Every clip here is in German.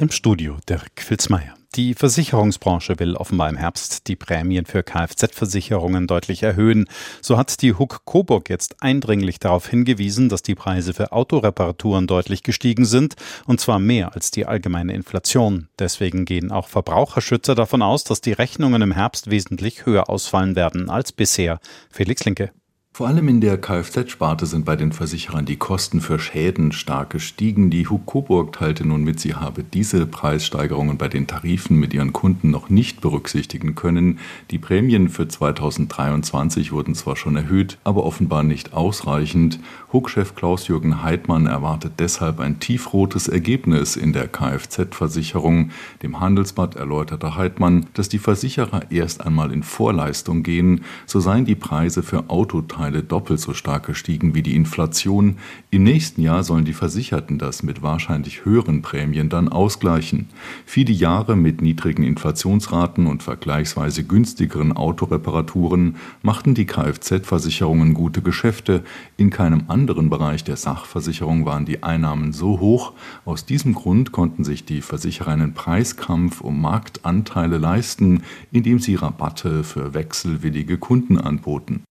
Im Studio Dirk Filzmeier. Die Versicherungsbranche will offenbar im Herbst die Prämien für Kfz-Versicherungen deutlich erhöhen. So hat die Huck Coburg jetzt eindringlich darauf hingewiesen, dass die Preise für Autoreparaturen deutlich gestiegen sind, und zwar mehr als die allgemeine Inflation. Deswegen gehen auch Verbraucherschützer davon aus, dass die Rechnungen im Herbst wesentlich höher ausfallen werden als bisher. Felix Linke. Vor allem in der Kfz-Sparte sind bei den Versicherern die Kosten für Schäden stark gestiegen. Die Hug Coburg teilte nun mit, sie habe diese Preissteigerungen bei den Tarifen mit ihren Kunden noch nicht berücksichtigen können. Die Prämien für 2023 wurden zwar schon erhöht, aber offenbar nicht ausreichend. Hug-Chef Klaus-Jürgen Heidmann erwartet deshalb ein tiefrotes Ergebnis in der Kfz-Versicherung. Dem Handelsblatt erläuterte Heidmann, dass die Versicherer erst einmal in Vorleistung gehen, so seien die Preise für Autoteile Mittlerweile doppelt so stark gestiegen wie die Inflation. Im nächsten Jahr sollen die Versicherten das mit wahrscheinlich höheren Prämien dann ausgleichen. Viele Jahre mit niedrigen Inflationsraten und vergleichsweise günstigeren Autoreparaturen machten die Kfz-Versicherungen gute Geschäfte. In keinem anderen Bereich der Sachversicherung waren die Einnahmen so hoch. Aus diesem Grund konnten sich die Versicherer einen Preiskampf um Marktanteile leisten, indem sie Rabatte für wechselwillige Kunden anboten.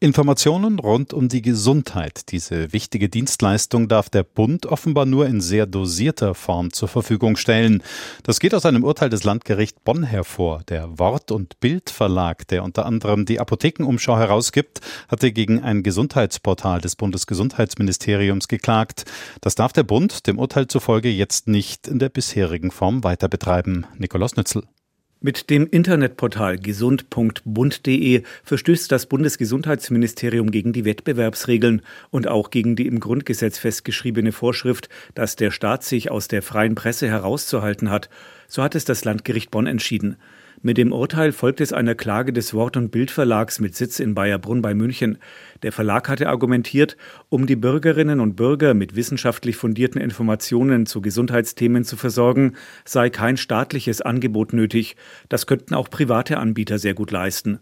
Informationen rund um die Gesundheit. Diese wichtige Dienstleistung darf der Bund offenbar nur in sehr dosierter Form zur Verfügung stellen. Das geht aus einem Urteil des Landgerichts Bonn hervor. Der Wort- und Bildverlag, der unter anderem die Apothekenumschau herausgibt, hatte gegen ein Gesundheitsportal des Bundesgesundheitsministeriums geklagt. Das darf der Bund dem Urteil zufolge jetzt nicht in der bisherigen Form weiter betreiben. Nikolaus Nützel. Mit dem Internetportal gesund.bund.de verstößt das Bundesgesundheitsministerium gegen die Wettbewerbsregeln und auch gegen die im Grundgesetz festgeschriebene Vorschrift, dass der Staat sich aus der freien Presse herauszuhalten hat. So hat es das Landgericht Bonn entschieden. Mit dem Urteil folgt es einer Klage des Wort- und Bildverlags mit Sitz in Bayerbrunn bei München. Der Verlag hatte argumentiert, um die Bürgerinnen und Bürger mit wissenschaftlich fundierten Informationen zu Gesundheitsthemen zu versorgen, sei kein staatliches Angebot nötig. Das könnten auch private Anbieter sehr gut leisten.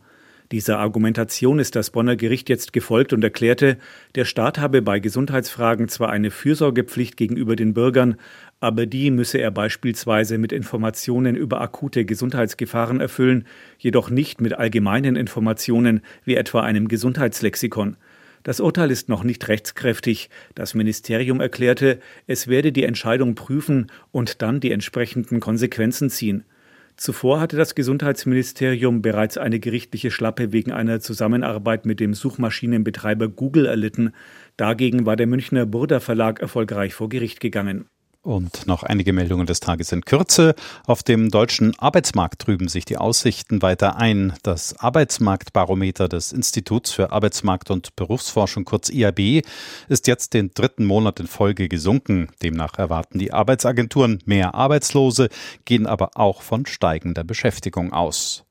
Dieser Argumentation ist das Bonner Gericht jetzt gefolgt und erklärte, der Staat habe bei Gesundheitsfragen zwar eine Fürsorgepflicht gegenüber den Bürgern, aber die müsse er beispielsweise mit Informationen über akute Gesundheitsgefahren erfüllen, jedoch nicht mit allgemeinen Informationen wie etwa einem Gesundheitslexikon. Das Urteil ist noch nicht rechtskräftig. Das Ministerium erklärte, es werde die Entscheidung prüfen und dann die entsprechenden Konsequenzen ziehen. Zuvor hatte das Gesundheitsministerium bereits eine gerichtliche Schlappe wegen einer Zusammenarbeit mit dem Suchmaschinenbetreiber Google erlitten. Dagegen war der Münchner Burda Verlag erfolgreich vor Gericht gegangen. Und noch einige Meldungen des Tages in Kürze. Auf dem deutschen Arbeitsmarkt trüben sich die Aussichten weiter ein. Das Arbeitsmarktbarometer des Instituts für Arbeitsmarkt und Berufsforschung, kurz IAB, ist jetzt den dritten Monat in Folge gesunken. Demnach erwarten die Arbeitsagenturen mehr Arbeitslose, gehen aber auch von steigender Beschäftigung aus.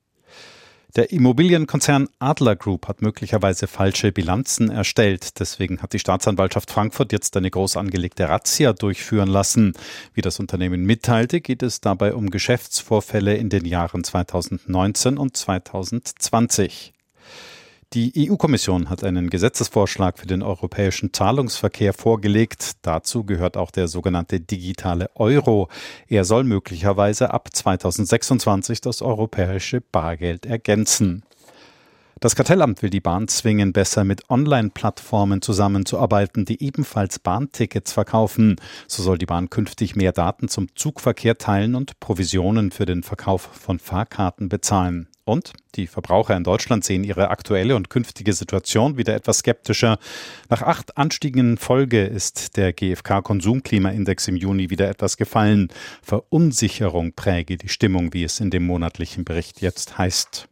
Der Immobilienkonzern Adler Group hat möglicherweise falsche Bilanzen erstellt. Deswegen hat die Staatsanwaltschaft Frankfurt jetzt eine groß angelegte Razzia durchführen lassen. Wie das Unternehmen mitteilte, geht es dabei um Geschäftsvorfälle in den Jahren 2019 und 2020. Die EU-Kommission hat einen Gesetzesvorschlag für den europäischen Zahlungsverkehr vorgelegt. Dazu gehört auch der sogenannte digitale Euro. Er soll möglicherweise ab 2026 das europäische Bargeld ergänzen. Das Kartellamt will die Bahn zwingen, besser mit Online-Plattformen zusammenzuarbeiten, die ebenfalls Bahntickets verkaufen. So soll die Bahn künftig mehr Daten zum Zugverkehr teilen und Provisionen für den Verkauf von Fahrkarten bezahlen. Und die Verbraucher in Deutschland sehen ihre aktuelle und künftige Situation wieder etwas skeptischer. Nach acht Anstiegen in Folge ist der GfK-Konsumklimaindex im Juni wieder etwas gefallen. Verunsicherung präge die Stimmung, wie es in dem monatlichen Bericht jetzt heißt.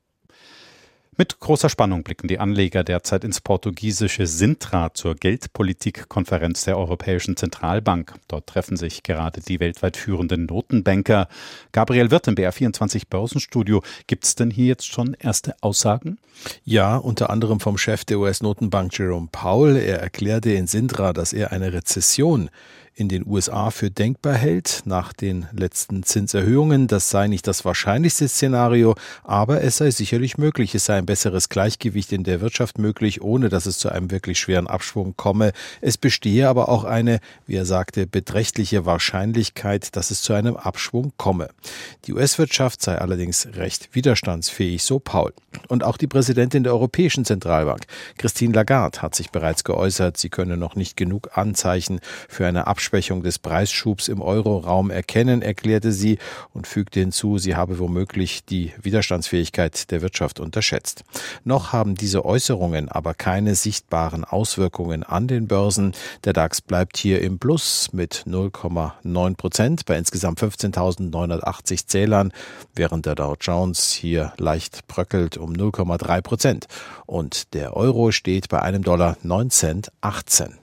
Mit großer Spannung blicken die Anleger derzeit ins portugiesische Sintra zur Geldpolitikkonferenz der Europäischen Zentralbank. Dort treffen sich gerade die weltweit führenden Notenbanker. Gabriel Wirth im BR24 Börsenstudio. Gibt es denn hier jetzt schon erste Aussagen? Ja, unter anderem vom Chef der US-Notenbank Jerome Powell. Er erklärte in Sintra, dass er eine Rezession in den USA für denkbar hält nach den letzten Zinserhöhungen. Das sei nicht das wahrscheinlichste Szenario, aber es sei sicherlich möglich. Es sei ein besseres Gleichgewicht in der Wirtschaft möglich, ohne dass es zu einem wirklich schweren Abschwung komme. Es bestehe aber auch eine, wie er sagte, beträchtliche Wahrscheinlichkeit, dass es zu einem Abschwung komme. Die US-Wirtschaft sei allerdings recht widerstandsfähig, so Paul. Und auch die Präsidentin der Europäischen Zentralbank, Christine Lagarde, hat sich bereits geäußert, sie könne noch nicht genug Anzeichen für eine Abschwächung des Preisschubs im Euroraum erkennen, erklärte sie und fügte hinzu, sie habe womöglich die Widerstandsfähigkeit der Wirtschaft unterschätzt. Noch haben diese Äußerungen aber keine sichtbaren Auswirkungen an den Börsen. Der DAX bleibt hier im Plus mit 0,9 Prozent bei insgesamt 15.980 Zählern, während der Dow Jones hier leicht bröckelt um 0,3 Prozent. Und der Euro steht bei einem Dollar 9 Cent 18.